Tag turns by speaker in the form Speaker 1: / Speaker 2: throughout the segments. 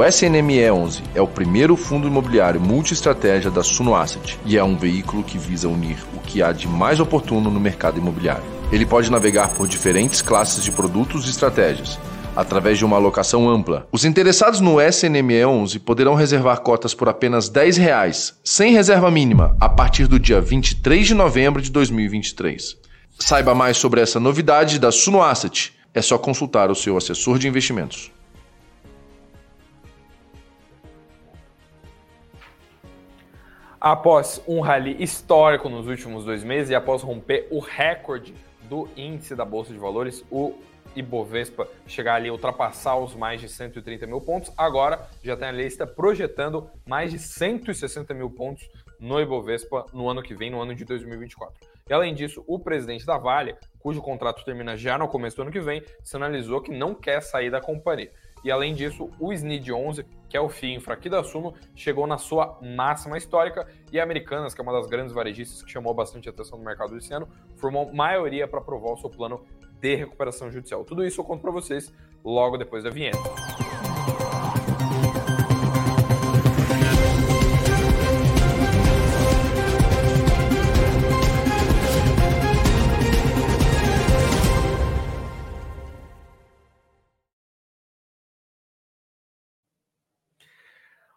Speaker 1: O SNME11 é o primeiro fundo imobiliário multi-estratégia da Suno Asset e é um veículo que visa unir o que há de mais oportuno no mercado imobiliário. Ele pode navegar por diferentes classes de produtos e estratégias, através de uma alocação ampla. Os interessados no SNME11 poderão reservar cotas por apenas 10 reais, sem reserva mínima, a partir do dia 23 de novembro de 2023. Saiba mais sobre essa novidade da Suno Asset. É só consultar o seu assessor de investimentos.
Speaker 2: Após um rally histórico nos últimos dois meses e após romper o recorde do índice da Bolsa de Valores, o Ibovespa chegar ali, ultrapassar os mais de 130 mil pontos. Agora já tem a lista projetando mais de 160 mil pontos no Ibovespa no ano que vem, no ano de 2024. E além disso, o presidente da Vale, cujo contrato termina já no começo do ano que vem, sinalizou que não quer sair da companhia. E além disso, o SNID 11, que é o FII Infra aqui da Suno, chegou na sua máxima histórica e a Americanas, que é uma das grandes varejistas que chamou bastante atenção no mercado esse ano, formou maioria para aprovar o seu plano de recuperação judicial. Tudo isso eu conto para vocês logo depois da vinheta.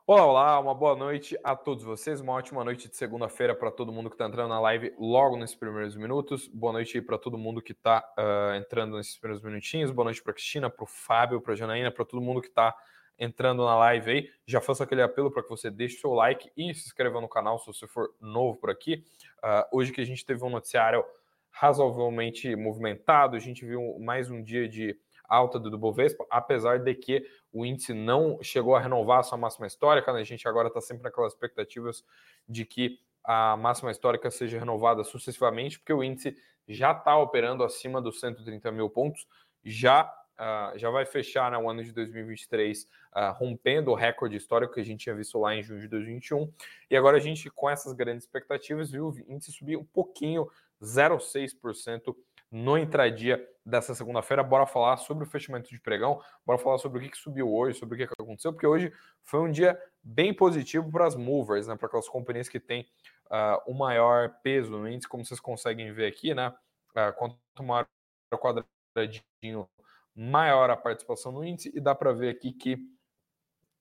Speaker 2: Olá, olá, uma boa noite a todos vocês, uma ótima noite de segunda-feira para todo mundo que está entrando na live logo nesses primeiros minutos. Boa noite para todo mundo que está uh, entrando nesses primeiros minutinhos. Boa noite para Cristina, para o Fábio, para a Janaína, para todo mundo que está entrando na live aí. Já faço aquele apelo para que você deixe seu like e se inscreva no canal se você for novo por aqui. Uh, hoje que a gente teve um noticiário razoavelmente movimentado, a gente viu mais um dia de alta do Bovespa, apesar de que o índice não chegou a renovar a sua máxima histórica, né? a gente agora está sempre naquelas expectativas de que a máxima histórica seja renovada sucessivamente, porque o índice já está operando acima dos 130 mil pontos, já Uh, já vai fechar né, ano de 2023 uh, ah, rompendo o recorde histórico que a gente tinha visto lá em junho de 2021. E agora a gente, com essas grandes expectativas, viu o índice subir um pouquinho, 0,6% no intradia dessa segunda-feira. Bora falar sobre o fechamento de pregão, bora falar sobre o que, que subiu hoje, sobre o que, que aconteceu, porque hoje foi um dia bem positivo para as movers, né? Para aquelas companhias que têm uh, o maior peso no índice, como vocês conseguem ver aqui, né? Uh, quanto maior o quadradinho, maior a participação no índice, e dá para ver aqui que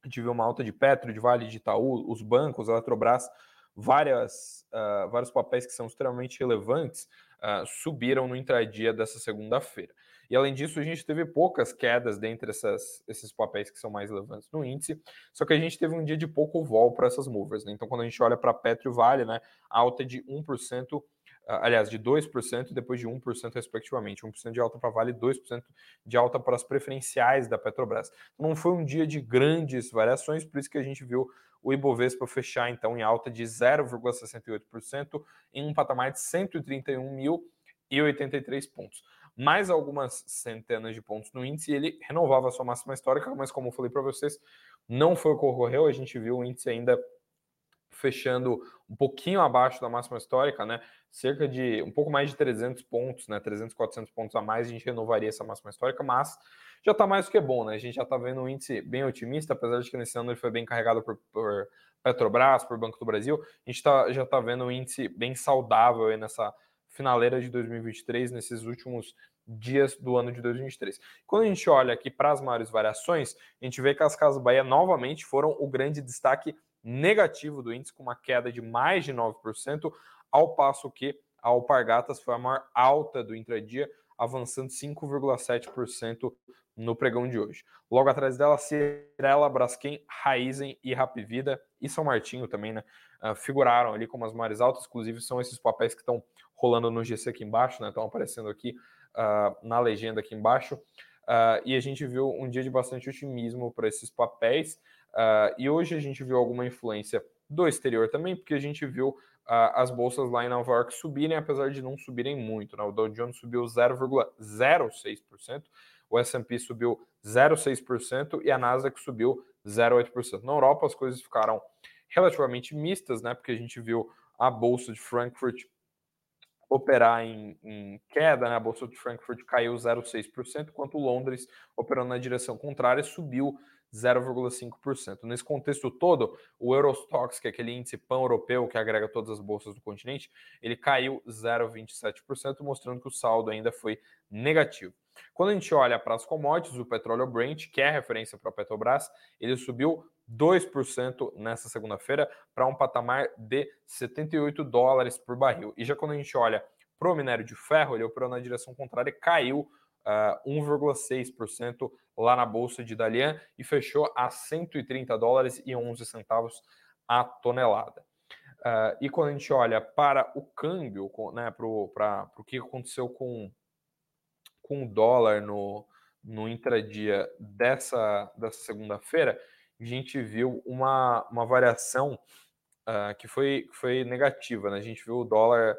Speaker 2: viu uma alta de Petro, de Vale, de Itaú, os bancos, a Eletrobras, várias, uh, vários papéis que são extremamente relevantes uh, subiram no intradia dessa segunda-feira. E além disso, a gente teve poucas quedas dentre essas, esses papéis que são mais relevantes no índice, só que a gente teve um dia de pouco vol para essas movers. Né? Então, quando a gente olha para Petro Vale, né, alta de 1%, ah, aliás, de 2% e depois de 1% respectivamente. 1% de alta para Vale, 2% de alta para as preferenciais da Petrobras. Então, não foi um dia de grandes variações, por isso que a gente viu o Ibovespa fechar então em alta de 0,68% em um patamar de 131.083 pontos. Mais algumas centenas de pontos no índice, ele renovava a sua máxima histórica, mas como eu falei para vocês, não foi o que ocorreu, a gente viu o índice ainda fechando um pouquinho abaixo da máxima histórica, né? Cerca de um pouco mais de 300 pontos, né? 300, 400 pontos a mais, a gente renovaria essa máxima histórica, mas já está mais do que bom, né? A gente já está vendo um índice bem otimista, apesar de que nesse ano ele foi bem carregado por, por Petrobras, por Banco do Brasil, a gente tá, já está vendo um índice bem saudável nessa finaleira de 2023, nesses últimos dias do ano de 2023. Quando a gente olha aqui para as maiores variações, a gente vê que as Casas Bahia novamente foram o grande destaque negativo do índice, com uma queda de mais de 9%, ao passo que a Alpargatas foi a maior alta do intradia, avançando 5,7% no pregão de hoje. Logo atrás dela, Cirela, Braskem, Raizen e Rapvida e São Martinho também, né? Uh, figuraram ali como as maiores altas, inclusive são esses papéis que estão rolando no GC aqui embaixo, né? Estão aparecendo aqui uh, na legenda aqui embaixo. Uh, e a gente viu um dia de bastante otimismo para esses papéis. E hoje a gente viu alguma influência do exterior também, porque a gente viu as bolsas lá em Nova York subirem, apesar de não subirem muito. Né? O Dow Jones subiu 0,06%, o S&P subiu 0,6% e a Nasdaq subiu 0,8%. Na Europa as coisas ficaram relativamente mistas, né? Porque a gente viu a bolsa de Frankfurt operar em, em queda, né? A bolsa de Frankfurt caiu 0,6%, enquanto Londres, operando na direção contrária, subiu 0,5%. Nesse contexto todo, o Eurostox, que é aquele índice pan-europeu que agrega todas as bolsas do continente, ele caiu 0,27%, mostrando que o saldo ainda foi negativo. Quando a gente olha para as commodities, o petróleo Brent, que é referência para a Petrobras, ele subiu 2% nessa segunda-feira para um patamar de 78 dólares por barril. E já quando a gente olha para o minério de ferro, ele operou na direção contrária e caiu 1,6% lá na bolsa de Dalian e fechou a 130 dólares e 11 centavos a tonelada. Uh, e quando a gente olha para o câmbio, né, para o que aconteceu com, com o dólar no, no intradia dessa, dessa segunda-feira, a gente viu uma, uma variação uh, que foi, foi negativa. Né? A gente viu o dólar,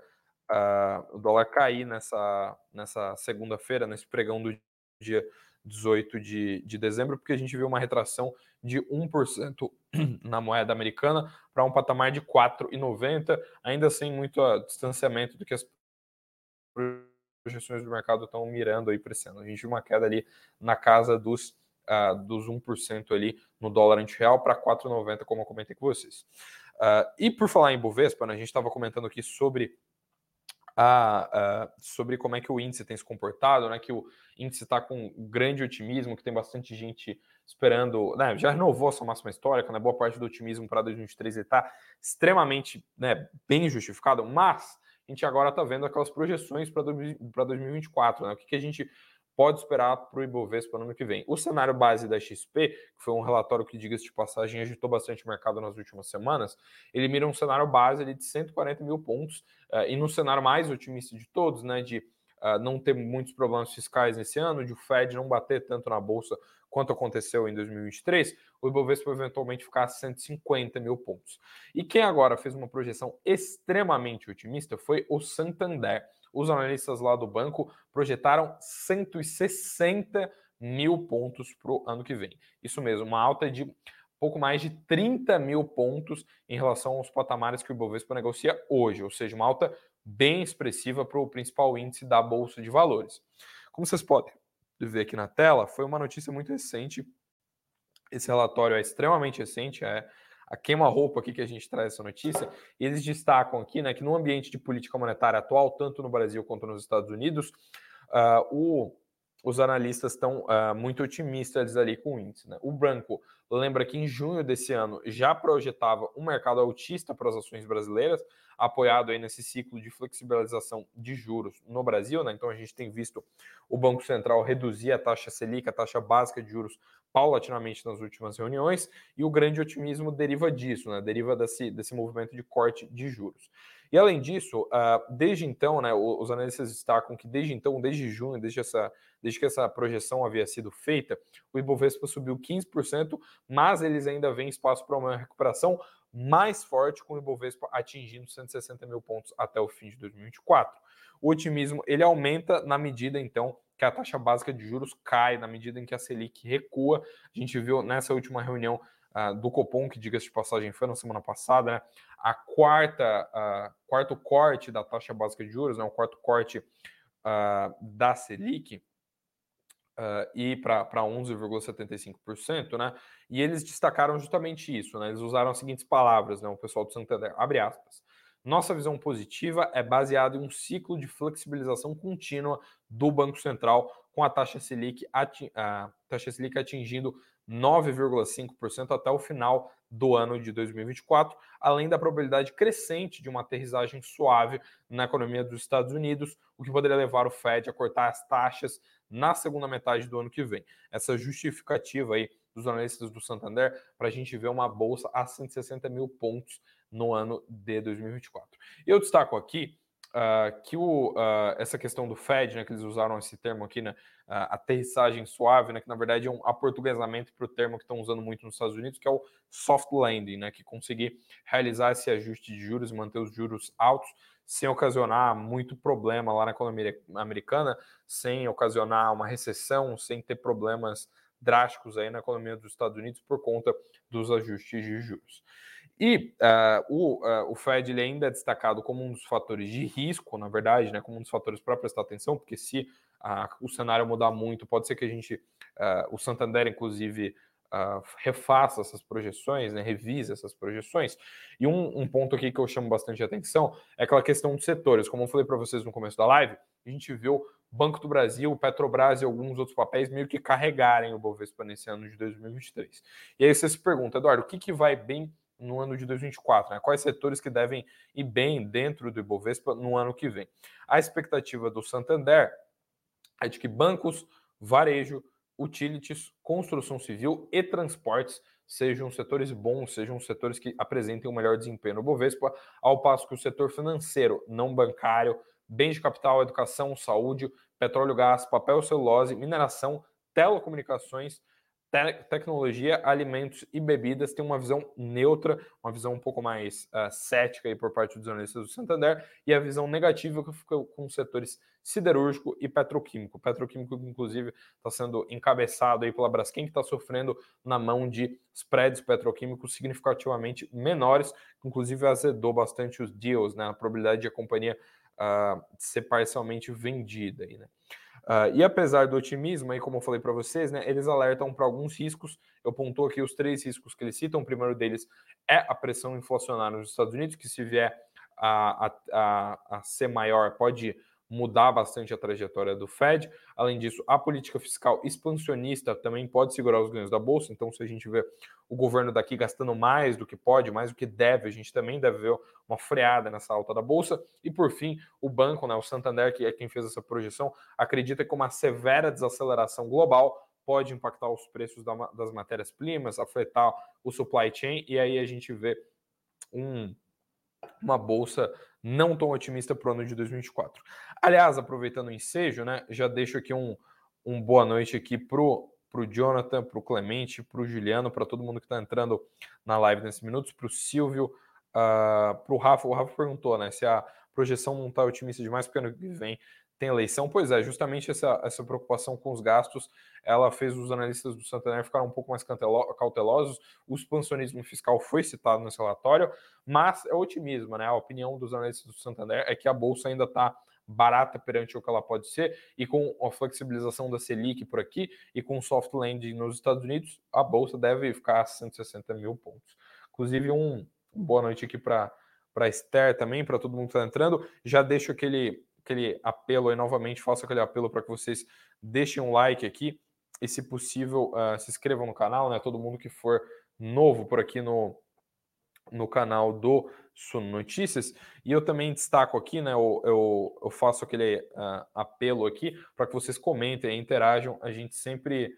Speaker 2: uh, o dólar cair nessa, nessa segunda-feira, nesse pregão do dia 18 de, de dezembro, porque a gente viu uma retração de 1% na moeda americana para um patamar de 4,90, ainda sem muito distanciamento do que as projeções do mercado estão mirando aí para esse ano. A gente viu uma queda ali na casa dos, uh, dos 1% ali no dólar anti-real para 4,90, como eu comentei com vocês. Uh, e por falar em Bovespa, né, a gente estava comentando aqui sobre a, sobre como é que o índice tem se comportado, né? Que o índice está com grande otimismo, que tem bastante gente esperando, né? Já renovou a sua máxima histórica, né? Boa parte do otimismo para 2023 está extremamente, né? Bem justificado, mas a gente agora está vendo aquelas projeções para 2024, né? O que, que a gente pode esperar para o Ibovespa no ano que vem. O cenário base da XP, que foi um relatório que, diga-se de passagem, agitou bastante o mercado nas últimas semanas, ele mira um cenário base ali de 140 mil pontos, uh, e no cenário mais otimista de todos, né, de uh, não ter muitos problemas fiscais nesse ano, de o Fed não bater tanto na bolsa quanto aconteceu em 2023, o Ibovespa eventualmente ficar a 150 mil pontos. E quem agora fez uma projeção extremamente otimista foi o Santander os analistas lá do banco projetaram 160 mil pontos para o ano que vem. Isso mesmo, uma alta de pouco mais de 30 mil pontos em relação aos patamares que o Ibovespa negocia hoje, ou seja, uma alta bem expressiva para o principal índice da Bolsa de Valores. Como vocês podem ver aqui na tela, foi uma notícia muito recente. Esse relatório é extremamente recente, é a queima-roupa aqui que a gente traz essa notícia, eles destacam aqui né, que no ambiente de política monetária atual, tanto no Brasil quanto nos Estados Unidos, uh, o, os analistas estão uh, muito otimistas ali com o índice. Né? O Branco lembra que em junho desse ano já projetava um mercado altista para as ações brasileiras, apoiado aí nesse ciclo de flexibilização de juros no Brasil. Né? Então a gente tem visto o Banco Central reduzir a taxa Selic, a taxa básica de juros, paulatinamente nas últimas reuniões, e o grande otimismo deriva disso, né? deriva desse, desse movimento de corte de juros. E além disso, uh, desde então, né, os analistas destacam que desde então, desde junho, desde, essa, desde que essa projeção havia sido feita, o Ibovespa subiu 15%, mas eles ainda veem espaço para uma recuperação mais forte, com o Ibovespa atingindo 160 mil pontos até o fim de 2024. O otimismo ele aumenta na medida, então, que a taxa básica de juros cai na medida em que a Selic recua. A gente viu nessa última reunião uh, do Copom, que diga-se de passagem foi na semana passada, né, a quarta, uh, quarto corte da taxa básica de juros, né, o quarto corte uh, da Selic, Uh, e para 11,75%, né? E eles destacaram justamente isso, né? Eles usaram as seguintes palavras, né? O pessoal do Santander, abre aspas. Nossa visão positiva é baseada em um ciclo de flexibilização contínua do Banco Central, com a taxa Selic, a taxa Selic atingindo 9,5% até o final do ano de 2024, além da probabilidade crescente de uma aterrissagem suave na economia dos Estados Unidos, o que poderia levar o Fed a cortar as taxas na segunda metade do ano que vem. Essa justificativa aí dos analistas do Santander para a gente ver uma bolsa a 160 mil pontos no ano de 2024. Eu destaco aqui uh, que o, uh, essa questão do Fed, né, que eles usaram esse termo aqui, né, uh, aterrissagem suave, né, que na verdade é um aportuguesamento para o termo que estão usando muito nos Estados Unidos, que é o soft landing, né, que conseguir realizar esse ajuste de juros manter os juros altos sem ocasionar muito problema lá na economia americana, sem ocasionar uma recessão, sem ter problemas drásticos aí na economia dos Estados Unidos por conta dos ajustes de juros. E uh, o, uh, o Fed ele ainda é destacado como um dos fatores de risco, na verdade, né, como um dos fatores para prestar atenção, porque se uh, o cenário mudar muito, pode ser que a gente, o Santander, inclusive, refaça essas projeções, né, revise essas projeções. E um, um, ponto aqui que eu chamo bastante atenção é aquela questão dos setores. Como eu falei para vocês no começo da live, a gente viu Banco do Brasil, Petrobras e alguns outros papéis meio que carregarem o Bovespa nesse ano de 2023. E aí você se pergunta, Eduardo, o que, que vai bem no ano de 2024? Né? Quais setores que devem ir bem dentro do Ibovespa no ano que vem? A expectativa do Santander é de que bancos, varejo, utilities, construção civil e transportes sejam setores bons, sejam setores que apresentem um melhor desempenho no Bovespa, ao passo que o setor financeiro, não bancário, bens de capital, educação, saúde, petróleo, gás, papel, celulose, mineração, telecomunicações, te tecnologia, alimentos e bebidas tem uma visão neutra, uma visão um pouco mais uh, cética aí por parte dos analistas do Santander, e a visão negativa que fica com os setores siderúrgico e petroquímico. Petroquímico, inclusive, está sendo encabeçado aí pela Braskem, que está sofrendo na mão de spreads petroquímicos significativamente menores, inclusive azedou bastante os deals, né, a probabilidade de a companhia uh, ser parcialmente vendida. Aí, né? Uh, e apesar do otimismo, aí, como eu falei para vocês, né, eles alertam para alguns riscos. Eu pontuo aqui os três riscos que eles citam. O primeiro deles é a pressão inflacionária nos Estados Unidos, que se vier a, a, a, a ser maior, pode mudar bastante a trajetória do Fed. Além disso, a política fiscal expansionista também pode segurar os ganhos da bolsa. Então, se a gente vê o governo daqui gastando mais do que pode, mais do que deve, a gente também deve ver uma freada nessa alta da bolsa. E por fim, o banco, né, o Santander, que é quem fez essa projeção, acredita que uma severa desaceleração global pode impactar os preços das matérias-primas, afetar o supply chain, e aí a gente vê um, uma bolsa não tão otimista para o ano de 2024. Aliás, aproveitando o ensejo, né, já deixo aqui um, um boa noite aqui pro pro Jonathan, pro Clemente, pro Juliano, para todo mundo que está entrando na live nesses minutos, pro Silvio, uh, pro Rafa. O Rafa perguntou, né, se a projeção não está otimista demais, porque ano que vem tem eleição. Pois é, justamente essa, essa preocupação com os gastos, ela fez os analistas do Santander ficar um pouco mais cautelosos. O expansionismo fiscal foi citado nesse relatório, mas é otimismo, né? A opinião dos analistas do Santander é que a bolsa ainda está barata perante o que ela pode ser, e com a flexibilização da Selic por aqui e com o soft landing nos Estados Unidos, a bolsa deve ficar a 160 mil pontos. Inclusive, um boa noite aqui para para Esther também, para todo mundo que está entrando. Já deixo aquele aquele apelo aí novamente, faço aquele apelo para que vocês deixem um like aqui e, se possível, uh, se inscrevam no canal, né? Todo mundo que for novo por aqui no, no canal do Suno Notícias. E eu também destaco aqui, né? Eu, eu, eu faço aquele uh, apelo aqui para que vocês comentem, interajam. A gente sempre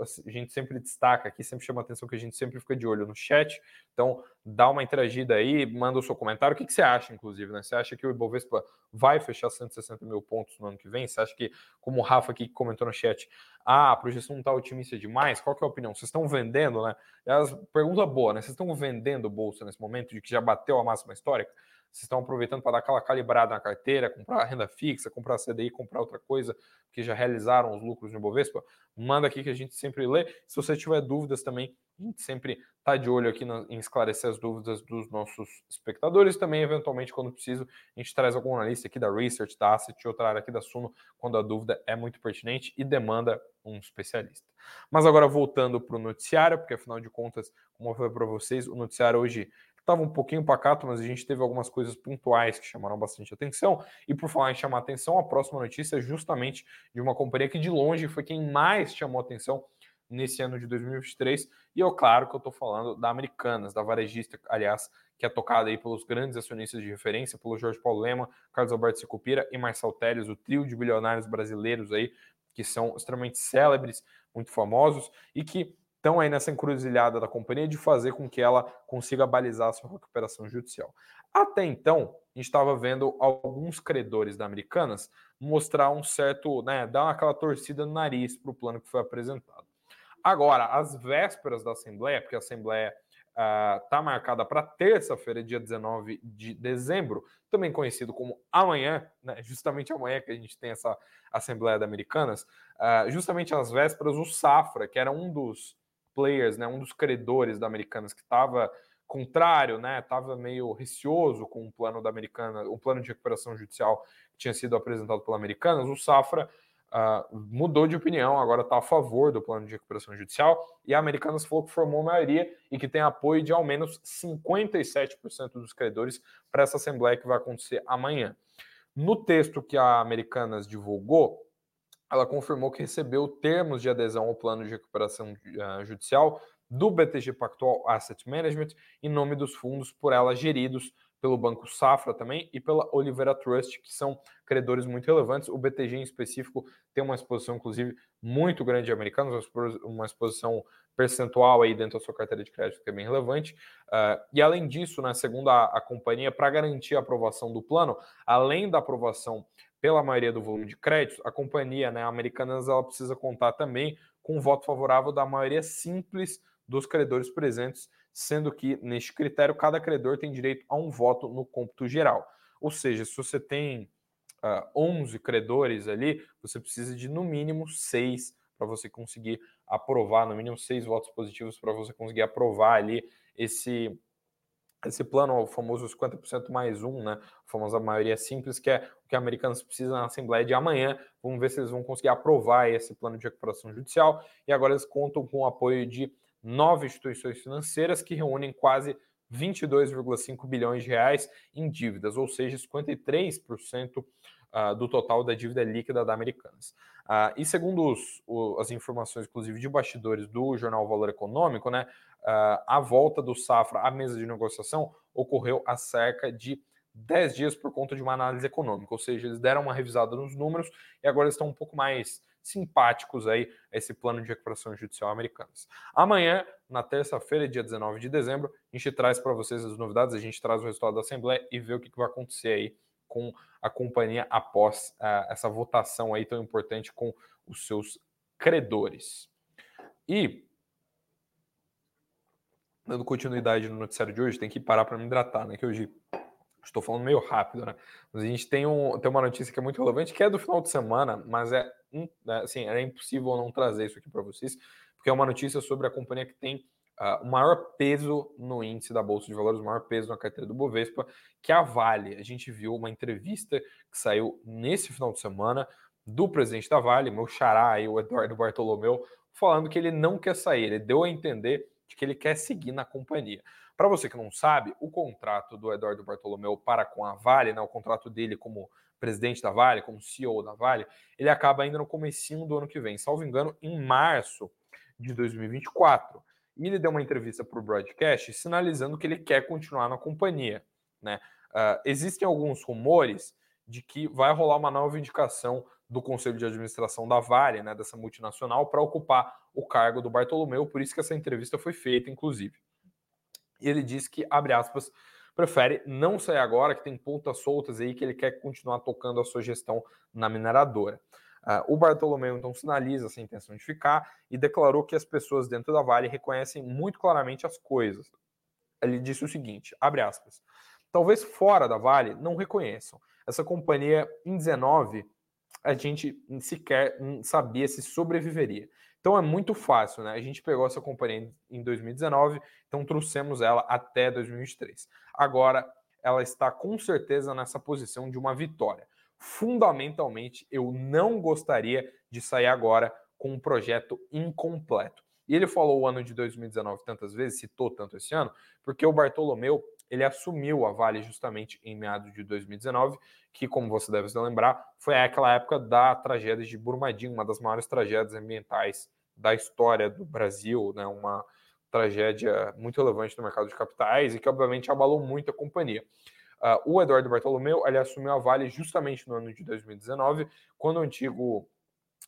Speaker 2: a gente sempre destaca aqui, sempre chama atenção que a gente sempre fica de olho no chat. Então, dá uma interagida aí, manda o seu comentário. O que, que você acha, inclusive, né? Você acha que o Ibovespa vai fechar 160 mil pontos no ano que vem? Você acha que, como o Rafa aqui comentou no chat, ah, a projeção não está otimista demais? Qual que é a opinião? Vocês estão vendendo, né? As, pergunta boa, né? Vocês estão vendendo bolsa nesse momento de que já bateu a máxima histórica? Vocês estão aproveitando para dar aquela calibrada na carteira, comprar renda fixa, comprar CDI, comprar outra coisa que já realizaram os lucros no Bovespa? Manda aqui que a gente sempre lê. Se você tiver dúvidas também, a gente sempre está de olho aqui em esclarecer as dúvidas dos nossos espectadores. Também, eventualmente, quando preciso, a gente traz algum analista aqui da Research, da Asset, outra área aqui da Suno, quando a dúvida é muito pertinente e demanda um especialista. Mas agora voltando para o noticiário, porque afinal de contas, como eu falei para vocês, o noticiário hoje estava um pouquinho pacato, mas a gente teve algumas coisas pontuais que chamaram bastante atenção. E por falar em chamar atenção, a próxima notícia é justamente de uma companhia que de longe foi quem mais chamou atenção nesse ano de 2023. E eu, claro que eu estou falando da Americanas, da varejista, aliás, que é tocada aí pelos grandes acionistas de referência, pelo Jorge Paulo Lema, Carlos Alberto Sicupira e Marcel Teles, o trio de bilionários brasileiros aí, que são extremamente célebres, muito famosos, e que estão aí nessa encruzilhada da companhia de fazer com que ela consiga balizar a sua recuperação judicial. Até então, a gente estava vendo alguns credores da Americanas mostrar um certo, né, dar aquela torcida no nariz para o plano que foi apresentado. Agora, às vésperas da Assembleia, porque a Assembleia está uh, marcada para terça-feira, dia 19 de dezembro, também conhecido como amanhã, né, justamente amanhã que a gente tem essa Assembleia da Americanas, uh, justamente às vésperas, o Safra, que era um dos players, né, um dos credores da Americanas que estava contrário, né, estava meio receoso com o plano da Americana, o plano de recuperação judicial que tinha sido apresentado pela Americanas, o Safra uh, mudou de opinião, agora está a favor do plano de recuperação judicial, e a Americanas falou que formou maioria e que tem apoio de ao menos 57% dos credores para essa assembleia que vai acontecer amanhã. No texto que a Americanas divulgou, ela confirmou que recebeu termos de adesão ao plano de recuperação uh, judicial do BTG Pactual Asset Management em nome dos fundos por ela geridos pelo Banco Safra também e pela Oliveira Trust, que são credores muito relevantes. O BTG em específico tem uma exposição, inclusive, muito grande de americanos, uma exposição percentual aí dentro da sua carteira de crédito que é bem relevante. Uh, e além disso, né, segundo a, a companhia, para garantir a aprovação do plano, além da aprovação pela maioria do volume de créditos, a companhia né, Americanas ela precisa contar também com um voto favorável da maioria simples dos credores presentes sendo que, neste critério, cada credor tem direito a um voto no cômputo geral. Ou seja, se você tem uh, ah, 11 credores ali, você precisa de no mínimo seis para você conseguir aprovar, no mínimo seis votos positivos para você conseguir aprovar ali esse esse plano, o famoso 50% mais um, né? A famosa maioria simples, que é que americanos precisam na Assembleia de amanhã. Vamos ver se eles vão conseguir aprovar esse plano de recuperação judicial. E agora eles contam com o apoio de nove instituições financeiras que reúnem quase 22,5 bilhões de reais em dívidas, ou seja, 53% ah, do total da dívida líquida da Americanas. Uh, e segundo os, as informações, inclusive, de bastidores do jornal Valor Econômico, né, uh, a volta do Safra à mesa de negociação ocorreu há cerca de 10 dias por conta de uma análise econômica, ou seja, eles deram uma revisada nos números e agora estão um pouco mais simpáticos aí a esse plano de recuperação judicial americanas. Amanhã, na terça-feira, dia 19 de dezembro, a gente traz para vocês as novidades, a gente traz o resultado da Assembleia e vê o que vai acontecer aí com a companhia após uh, essa votação aí tão importante com os seus credores. E dando continuidade no noticiário de hoje, tem que parar para me hidratar, né? Que hoje estou falando meio rápido, né? Mas a gente tem, um, tem uma notícia que é muito relevante, que é do final de semana, mas é, é assim, é impossível não trazer isso aqui para vocês, porque é uma notícia sobre a companhia que tem uh, o maior peso no índice da Bolsa de Valores, o maior peso na carteira do Bovespa, que é a Vale. A gente viu uma entrevista que saiu nesse final de semana do presidente da Vale, meu xará aí, o Eduardo Bartolomeu, falando que ele não quer sair, ele deu a entender de que ele quer seguir na companhia. Para você que não sabe, o contrato do Eduardo Bartolomeu para com a Vale, né, o contrato dele como presidente da Vale, como CEO da Vale, ele acaba ainda no comecinho do ano que vem, salvo engano, em março de 2024. E ele deu uma entrevista para o broadcast sinalizando que ele quer continuar na companhia. Né? Uh, existem alguns rumores de que vai rolar uma nova indicação do Conselho de Administração da Vale, né, dessa multinacional, para ocupar o cargo do Bartolomeu, por isso que essa entrevista foi feita, inclusive. E ele disse que, abre aspas, prefere não sair agora, que tem pontas soltas aí, que ele quer continuar tocando a sua gestão na mineradora. Uh, o Bartolomeu então sinaliza essa intenção de ficar e declarou que as pessoas dentro da Vale reconhecem muito claramente as coisas. Ele disse o seguinte, abre aspas, talvez fora da Vale não reconheçam. Essa companhia em 19 a gente sequer sabia se sobreviveria. Então é muito fácil, né? A gente pegou essa companhia em 2019, então trouxemos ela até 2023. Agora ela está com certeza nessa posição de uma vitória. Fundamentalmente, eu não gostaria de sair agora com um projeto incompleto. E ele falou o ano de 2019 tantas vezes, citou tanto esse ano, porque o Bartolomeu ele assumiu a Vale justamente em meados de 2019, que, como você deve se lembrar, foi aquela época da tragédia de Brumadinho, uma das maiores tragédias ambientais da história do Brasil, né? uma tragédia muito relevante no mercado de capitais e que, obviamente, abalou muito a companhia. Uh, o Eduardo Bartolomeu ele assumiu a Vale justamente no ano de 2019, quando o antigo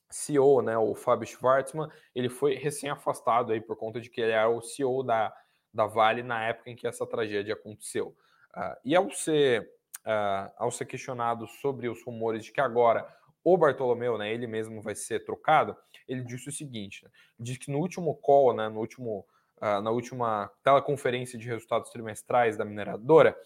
Speaker 2: CEO, né, o Fábio Schwartzman, ele foi recém-afastado aí por conta de que ele era o CEO da da Vale na época em que essa tragédia aconteceu. Uh, e ao ser, uh, ao ser questionado sobre os rumores de que agora o Bartolomeu, né, ele mesmo vai ser trocado, ele disse o seguinte: né, diz que no último call, né, no último, uh, na última teleconferência de resultados trimestrais da mineradora,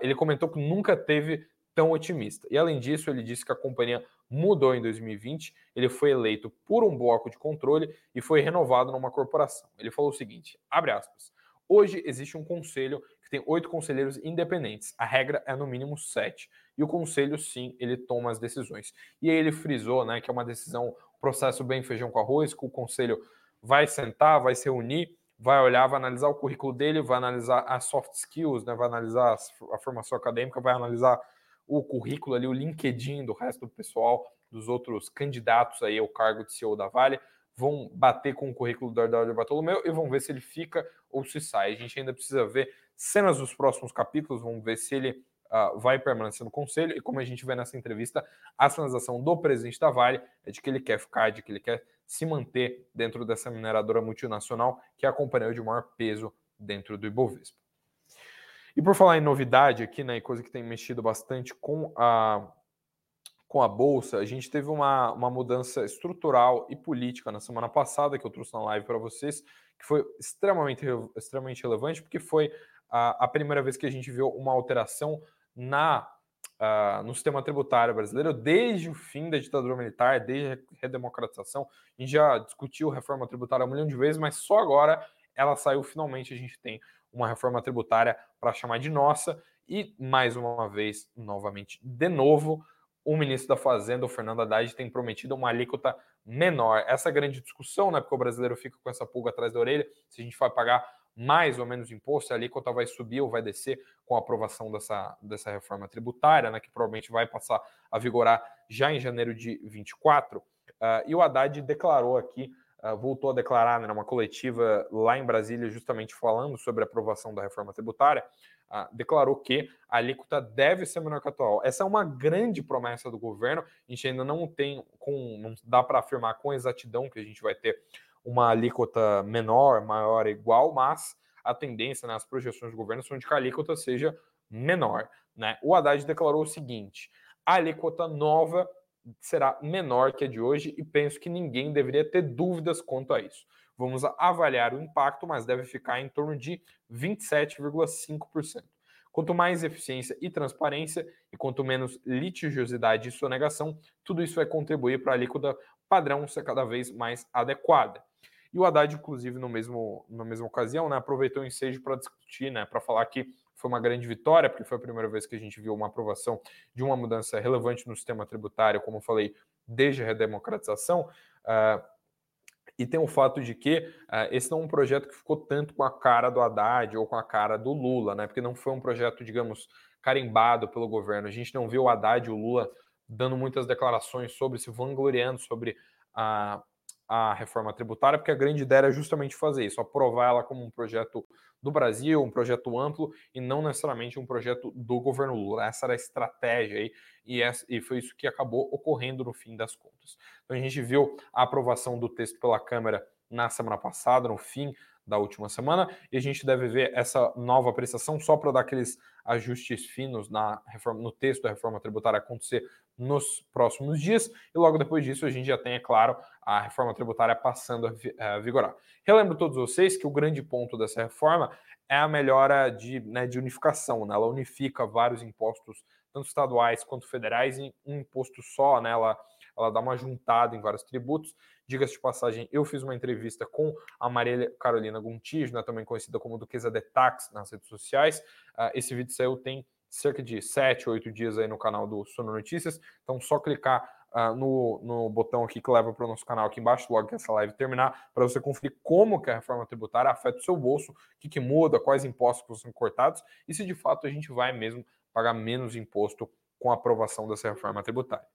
Speaker 2: ele comentou que nunca teve tão otimista. E além disso, ele disse que a companhia mudou em 2020, ele foi eleito por um bloco de controle e foi renovado numa corporação. Ele falou o seguinte: abre aspas. Hoje existe um conselho que tem oito conselheiros independentes. A regra é no mínimo sete. E o conselho, sim, ele toma as decisões. E aí ele frisou né, que é uma decisão, processo bem feijão com arroz, que o conselho vai sentar, vai se reunir, vai olhar, vai analisar o currículo dele, vai analisar as soft skills, né, vai analisar a formação acadêmica, vai analisar o currículo ali, o LinkedIn do resto do pessoal, dos outros candidatos aí ao cargo de CEO da Vale, vão bater com o currículo do Eduardo Bartolomeu e vão ver se ele fica ou se sai. A gente ainda precisa ver cenas dos próximos capítulos, vamos ver se ele uh, vai permanecer no conselho e como a gente vê nessa entrevista, a sinalização do presidente da Vale é de que ele quer ficar, de que ele quer se manter dentro dessa mineradora multinacional que é a companhia de maior peso dentro do Ibovespa. E por falar em novidade aqui, né, coisa que tem mexido bastante com a, com a Bolsa, a gente teve uma, uma mudança estrutural e política na semana passada, que eu trouxe na live para vocês, que foi extremamente, extremamente relevante, porque foi a, a primeira vez que a gente viu uma alteração na Uh, no sistema tributário brasileiro desde o fim da ditadura militar, desde a redemocratização. A gente já discutiu reforma tributária um milhão de vezes, mas só agora ela saiu finalmente. A gente tem uma reforma tributária para chamar de nossa. E, mais uma vez, novamente, de novo, o ministro da Fazenda, o Fernando Haddad, tem prometido uma alíquota menor. Essa é grande discussão, né? Porque o brasileiro fica com essa pulga atrás da orelha, se a gente vai pagar mais ou menos imposto, se a alíquota vai subir ou vai descer com a aprovação dessa, dessa reforma tributária, né? Que provavelmente vai passar a vigorar já em janeiro de 24. Uh, ah, e o Haddad declarou aqui uh, voltou a declarar né, numa coletiva lá em Brasília, justamente falando sobre a aprovação da reforma tributária, declarou que a alíquota deve ser menor que a atual. Essa é uma grande promessa do governo. A gente ainda não tem, com, não dá para afirmar com exatidão que a gente vai ter uma alíquota menor, maior, igual, mas a tendência, né, as projeções do governo são de que a alíquota seja menor. Né? O Haddad declarou o seguinte: a alíquota nova será menor que a de hoje e penso que ninguém deveria ter dúvidas quanto a isso. Vamos avaliar o impacto, mas deve ficar em torno de 27,5%. Quanto mais eficiência e transparência, e quanto menos litigiosidade e sonegação, tudo isso vai contribuir para a alíquota padrão ser cada vez mais adequada. E o Haddad, inclusive, no mesmo, na mesma ocasião, né, aproveitou o ensejo para discutir, né, para falar que foi uma grande vitória, porque foi a primeira vez que a gente viu uma aprovação de uma mudança relevante no sistema tributário, como eu falei, desde a redemocratização. Uh, e tem o fato de que uh, esse não é um projeto que ficou tanto com a cara do Haddad ou com a cara do Lula, né? Porque não foi um projeto, digamos, carimbado pelo governo. A gente não viu o Haddad e o Lula dando muitas declarações sobre, se vangloriando sobre a, a reforma tributária, porque a grande ideia era justamente fazer isso, aprovar ela como um projeto do Brasil, um projeto amplo e não necessariamente um projeto do governo Lula. Essa era a estratégia aí e, essa, e foi isso que acabou ocorrendo no fim das contas. Então a gente viu a aprovação do texto pela Câmara na semana passada, no fim da última semana, e a gente deve ver essa nova prestação só para dar aqueles ajustes finos na reforma, no texto da reforma tributária acontecer nos próximos dias, e logo depois disso a gente já tem, é claro, a reforma tributária passando a vigorar. Relembro todos vocês que o grande ponto dessa reforma é a melhora de, né, de unificação, né? ela unifica vários impostos, tanto estaduais quanto federais, em um imposto só, né? ela, ela dá uma juntada em vários tributos, Diga-se de passagem, eu fiz uma entrevista com a Maria Carolina Gontijo, né, também conhecida como Duquesa de Tax nas redes sociais. Uh, esse vídeo saiu tem cerca de 7, 8 dias aí no canal do Sono Notícias. Então, só clicar uh, no, no botão aqui que leva para o nosso canal aqui embaixo, logo que essa live terminar, para você conferir como que a reforma tributária afeta o seu bolso, o que, que muda, quais impostos são cortados e se de fato a gente vai mesmo pagar menos imposto com a aprovação dessa reforma tributária.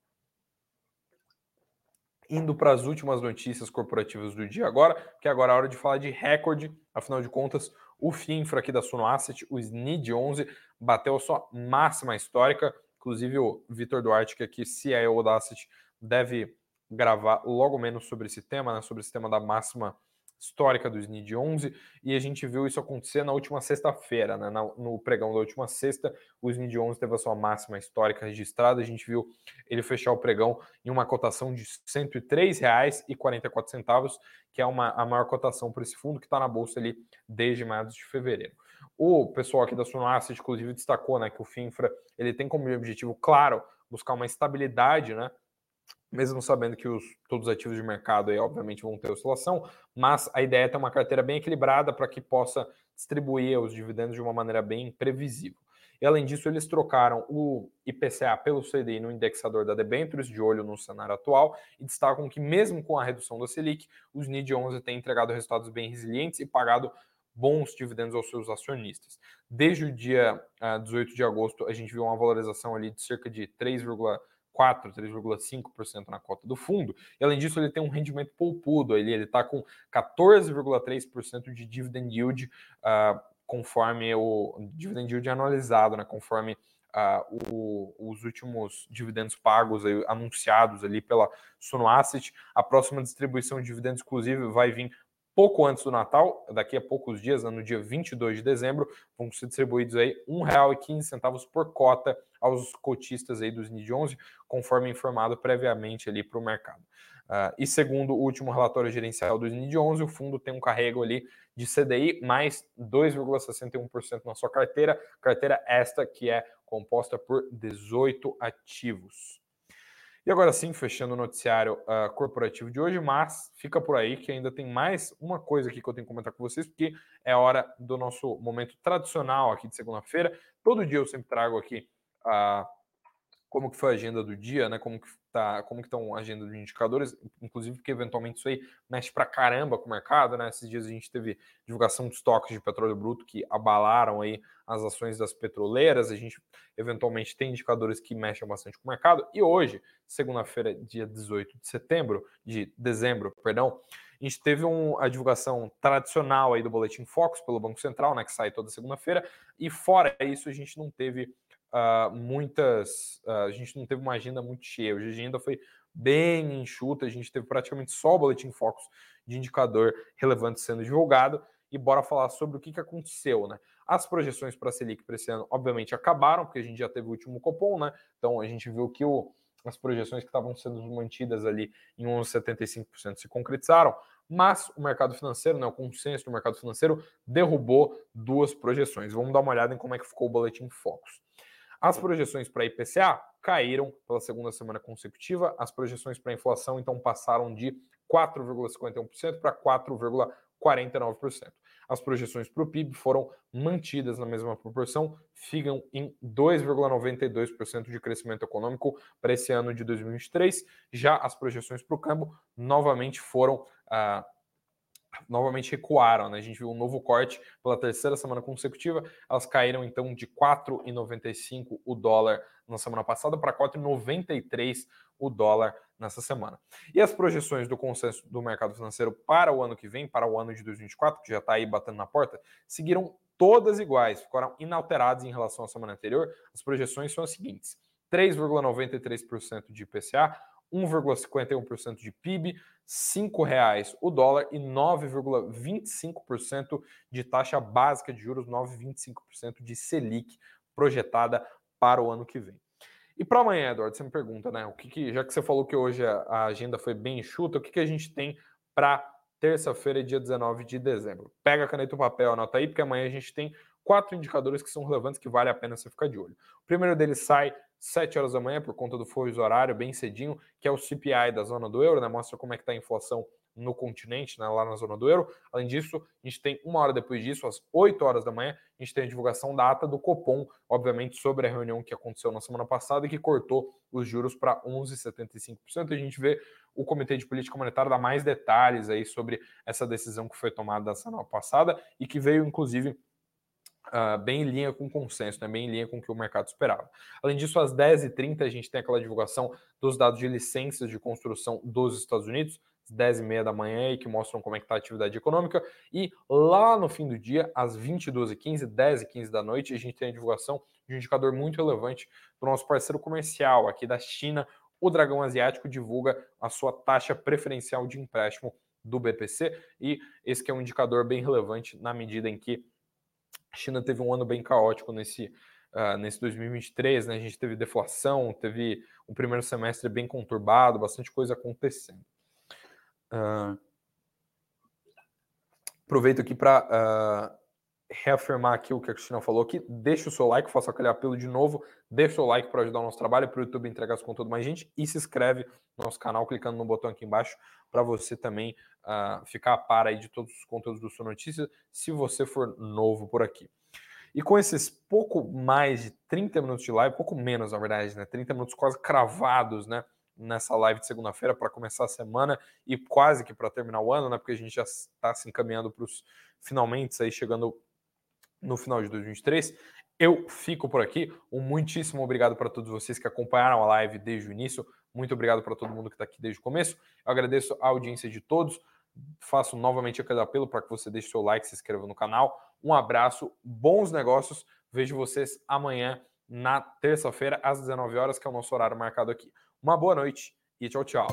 Speaker 2: Indo para as últimas notícias corporativas do dia agora, que agora é hora de falar de recorde. Afinal de contas, o FINFRA aqui da Suno Asset, o SNID 11, bateu a sua máxima histórica. Inclusive, o Vitor Duarte, que aqui CIO da Asset, deve gravar logo menos sobre esse tema, né, sobre esse tema da máxima histórica do SNID 11 e a gente viu isso acontecer na última sexta-feira, né? no pregão da última sexta, o SNID 11 teve a sua máxima histórica registrada, a gente viu ele fechar o pregão em uma cotação de R$ 103,44, que é uma, a maior cotação por esse fundo que está na bolsa ali desde meados de fevereiro. O pessoal aqui da Suno Asset, inclusive, destacou né, que o FINFRA ele tem como objetivo, claro, buscar uma estabilidade né, mesmo sabendo que os, todos os ativos de mercado aí, obviamente vão ter oscilação, mas a ideia é ter uma carteira bem equilibrada para que possa distribuir os dividendos de uma maneira bem previsível. E além disso, eles trocaram o IPCA pelo CDI no indexador da debentures, de olho no cenário atual, e destacam que mesmo com a redução da Selic, os NID 11 têm entregado resultados bem resilientes e pagado bons dividendos aos seus acionistas. Desde o dia uh, ah, 18 de agosto, a gente viu uma valorização ali de cerca de 3,4%, 3,5% na cota do fundo. E além disso, ele tem um rendimento poupudo. Ele está com 14,3% de dividend yield uh, conforme o dividend yield anualizado, né, conforme uh, o, os últimos dividendos pagos aí, anunciados ali pela Suno Asset. A próxima distribuição de dividendos, inclusive, vai vir pouco antes do Natal, daqui a poucos dias, no dia 22 de dezembro, vão ser distribuídos aí R$ 1,15 por cota aos cotistas aí dos NID 11, conforme informado previamente ali para o mercado. Uh, e segundo o último relatório gerencial do NID 11, o fundo tem um carrego ali de CDI mais 2,61% na sua carteira, carteira esta que é composta por 18 ativos. E agora sim, fechando o noticiário uh, corporativo de hoje, mas fica por aí que ainda tem mais uma coisa aqui que eu tenho que comentar com vocês, porque é hora do nosso momento tradicional aqui de segunda-feira. Todo dia eu sempre trago aqui uh, como que foi a agenda do dia, né? Como que tá, como que estão a agenda de indicadores, inclusive porque eventualmente isso aí mexe para caramba com o mercado, né? Esses dias a gente teve divulgação de estoques de petróleo bruto que abalaram aí as ações das petroleiras, a gente eventualmente tem indicadores que mexem bastante com o mercado. E hoje, segunda-feira, dia 18 de setembro, de dezembro, perdão, a gente teve um, a divulgação tradicional aí do Boletim Focus pelo Banco Central, né, que sai toda segunda-feira, e fora isso a gente não teve uh, muitas. Uh, a gente não teve uma agenda muito cheia. Hoje a agenda foi bem enxuta, a gente teve praticamente só o boletim Focus de indicador relevante sendo divulgado. E bora falar sobre o que, que aconteceu, né? As projeções para a Selic para esse ano, obviamente, acabaram, porque a gente já teve o último cupom, né? Então a gente viu que o, as projeções que estavam sendo mantidas ali em 11,75% se concretizaram, mas o mercado financeiro, né, o consenso do mercado financeiro, derrubou duas projeções. Vamos dar uma olhada em como é que ficou o boletim Focus. As projeções para IPCA caíram pela segunda semana consecutiva. As projeções para inflação então passaram de 4,51% para 4,49%. As projeções para o PIB foram mantidas na mesma proporção, ficam em 2,92% de crescimento econômico para esse ano de 2023. Já as projeções para o câmbio novamente foram ah, novamente recuaram, né? A gente viu um novo corte pela terceira semana consecutiva. Elas caíram então de 4,95 o dólar na semana passada para 4,93 o dólar nessa semana. E as projeções do consenso do mercado financeiro para o ano que vem, para o ano de 2024, que já está aí batendo na porta, seguiram todas iguais, ficaram inalteradas em relação à semana anterior. As projeções são as seguintes: 3,93% de IPCA, 1,51% de PIB, R$ 5,00 o dólar e 9,25% de taxa básica de juros, 9,25% de Selic projetada para o ano que vem. E para amanhã, Eduardo, você me pergunta, né? O que, que já que você falou que hoje a, agenda foi bem enxuta, o que, que a gente tem para terça-feira, dia 19 de dezembro? Pega a caneta e o papel, anota aí, porque amanhã a gente tem quatro indicadores que são relevantes que vale a pena você ficar de olho. O primeiro deles sai 7 horas da manhã, por conta do fuso horário, bem cedinho, que é o CPI da zona do euro, né? Mostra como é que está a inflação no continente, né, lá na zona do euro. Além disso, a gente tem uma hora depois disso, às 8 horas da manhã, a gente tem a divulgação da ata do Copom, obviamente sobre a reunião que aconteceu na semana passada e que cortou os juros para 11,75%. A gente vê o Comitê de Política Monetária dar mais detalhes aí sobre essa decisão que foi tomada na semana passada e que veio, inclusive, Uh, bem em linha com o consenso, né? bem em linha com o que o mercado esperava. Além disso, às 10h30 a gente tem aquela divulgação dos dados de licenças de construção dos Estados Unidos, às 10h30 da manhã, e que mostram como é que está a atividade econômica. E lá no fim do dia, às 22h15, 10h15 da noite, a gente tem a divulgação de um indicador muito relevante do nosso parceiro comercial aqui da China. O Dragão Asiático divulga a sua taxa preferencial de empréstimo do BPC, e esse é um indicador bem relevante na medida em que a China teve um ano bem caótico nesse, uh, nesse 2023, né? A gente teve deflação, teve um primeiro semestre bem conturbado, bastante coisa acontecendo. Uh, aproveito aqui para uh, reafirmar aqui o que a Cristina falou aqui. Deixa o seu like, faça aquele apelo de novo. Deixa o seu like para ajudar o nosso trabalho, para o YouTube entregar esse conteúdo mais gente. E se inscreve no nosso canal clicando no botão aqui embaixo para você também uh, ficar a par aí de todos os conteúdos do Sul Notícias, se você for novo por aqui. E com esses pouco mais de 30 minutos de live, pouco menos na verdade, né? 30 minutos quase cravados, né? Nessa live de segunda-feira para começar a semana e quase que para terminar o ano, né? Porque a gente já está se encaminhando para os finalmente aí chegando no final de 2023. Eu fico por aqui. Um muitíssimo obrigado para todos vocês que acompanharam a live desde o início. Muito obrigado para todo mundo que está aqui desde o começo. Eu agradeço a audiência de todos. Faço novamente aquele apelo para que você deixe seu like, se inscreva no canal. Um abraço, bons negócios. Vejo vocês amanhã, na terça-feira, às 19 horas, que é o nosso horário marcado aqui. Uma boa noite e tchau, tchau.